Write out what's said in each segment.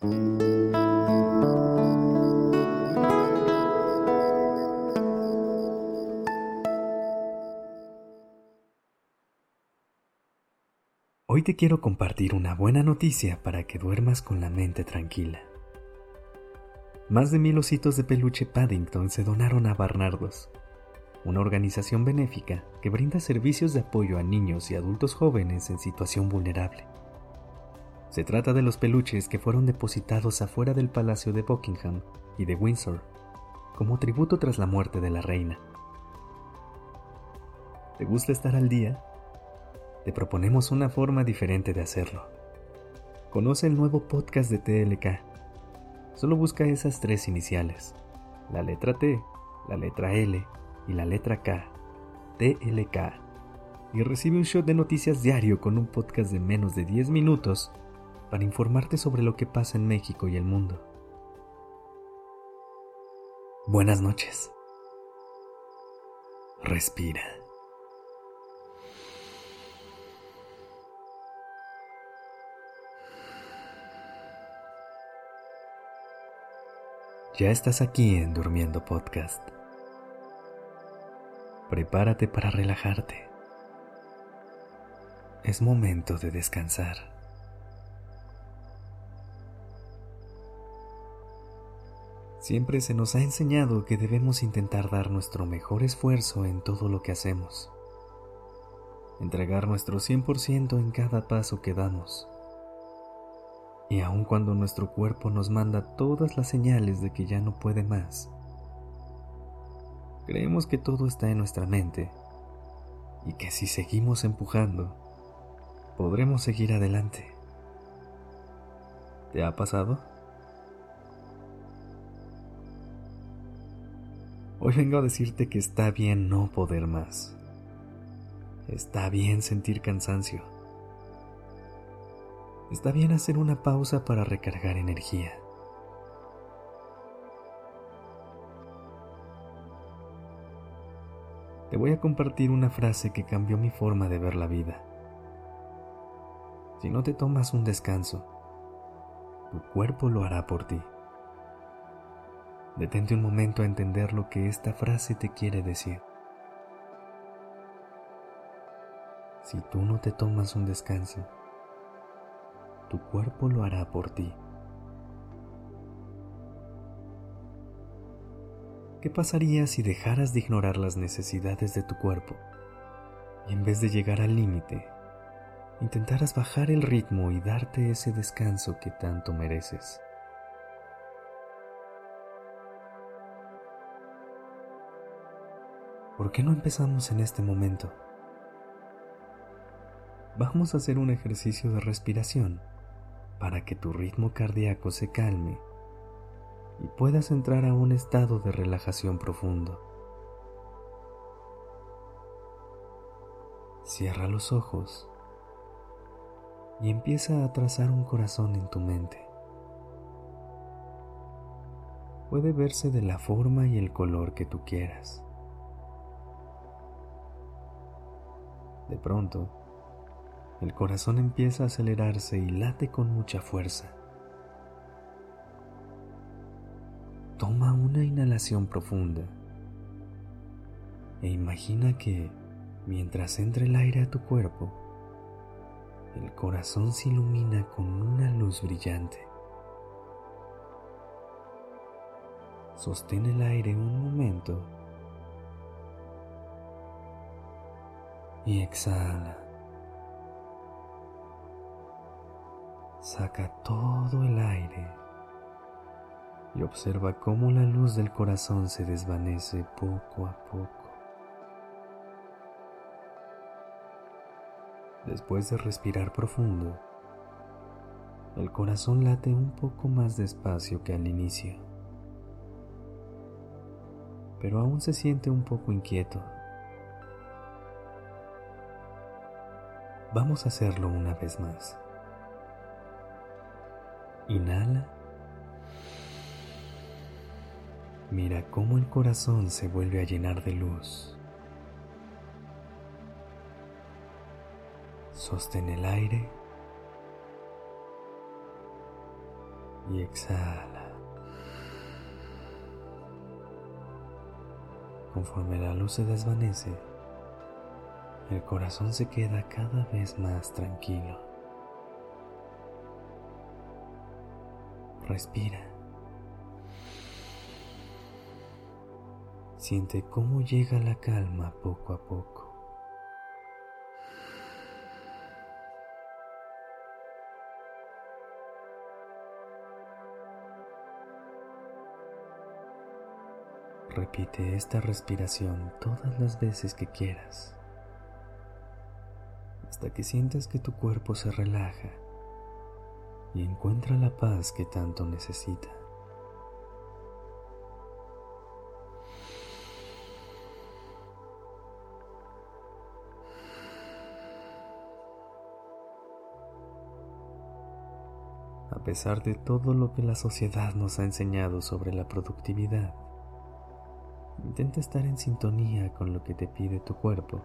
Hoy te quiero compartir una buena noticia para que duermas con la mente tranquila. Más de mil ositos de peluche Paddington se donaron a Barnardos, una organización benéfica que brinda servicios de apoyo a niños y adultos jóvenes en situación vulnerable. Se trata de los peluches que fueron depositados afuera del Palacio de Buckingham y de Windsor, como tributo tras la muerte de la reina. ¿Te gusta estar al día? Te proponemos una forma diferente de hacerlo. Conoce el nuevo podcast de TLK. Solo busca esas tres iniciales, la letra T, la letra L y la letra K, TLK, y recibe un shot de noticias diario con un podcast de menos de 10 minutos para informarte sobre lo que pasa en México y el mundo. Buenas noches. Respira. Ya estás aquí en Durmiendo Podcast. Prepárate para relajarte. Es momento de descansar. Siempre se nos ha enseñado que debemos intentar dar nuestro mejor esfuerzo en todo lo que hacemos. Entregar nuestro 100% en cada paso que damos y aun cuando nuestro cuerpo nos manda todas las señales de que ya no puede más, creemos que todo está en nuestra mente y que si seguimos empujando, podremos seguir adelante. ¿Te ha pasado? Hoy vengo a decirte que está bien no poder más. Está bien sentir cansancio está bien hacer una pausa para recargar energía. Te voy a compartir una frase que cambió mi forma de ver la vida. Si no te tomas un descanso, tu cuerpo lo hará por ti. Detente un momento a entender lo que esta frase te quiere decir. Si tú no te tomas un descanso, tu cuerpo lo hará por ti. ¿Qué pasaría si dejaras de ignorar las necesidades de tu cuerpo y en vez de llegar al límite, intentaras bajar el ritmo y darte ese descanso que tanto mereces? ¿Por qué no empezamos en este momento? Vamos a hacer un ejercicio de respiración para que tu ritmo cardíaco se calme y puedas entrar a un estado de relajación profundo. Cierra los ojos y empieza a trazar un corazón en tu mente. Puede verse de la forma y el color que tú quieras. De pronto, el corazón empieza a acelerarse y late con mucha fuerza. Toma una inhalación profunda e imagina que mientras entra el aire a tu cuerpo, el corazón se ilumina con una luz brillante. Sostén el aire un momento y exhala. Saca todo el aire y observa cómo la luz del corazón se desvanece poco a poco. Después de respirar profundo, el corazón late un poco más despacio que al inicio, pero aún se siente un poco inquieto. Vamos a hacerlo una vez más. Inhala. Mira cómo el corazón se vuelve a llenar de luz. Sostén el aire. y exhala. Conforme la luz se desvanece, el corazón se queda cada vez más tranquilo. Respira. Siente cómo llega la calma poco a poco. Repite esta respiración todas las veces que quieras, hasta que sientas que tu cuerpo se relaja y encuentra la paz que tanto necesita. A pesar de todo lo que la sociedad nos ha enseñado sobre la productividad, Intenta estar en sintonía con lo que te pide tu cuerpo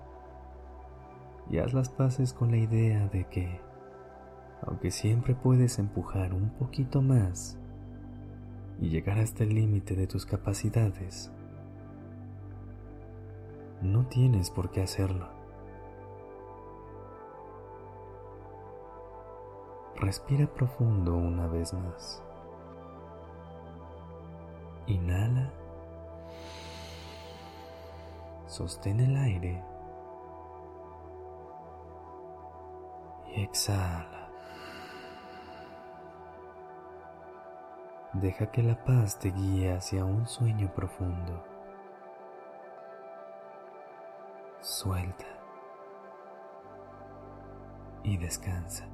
y haz las paces con la idea de que, aunque siempre puedes empujar un poquito más y llegar hasta el límite de tus capacidades, no tienes por qué hacerlo. Respira profundo una vez más. Inhala Sostén el aire exhala. Deja que la paz te guíe hacia un sueño profundo. Suelta y descansa.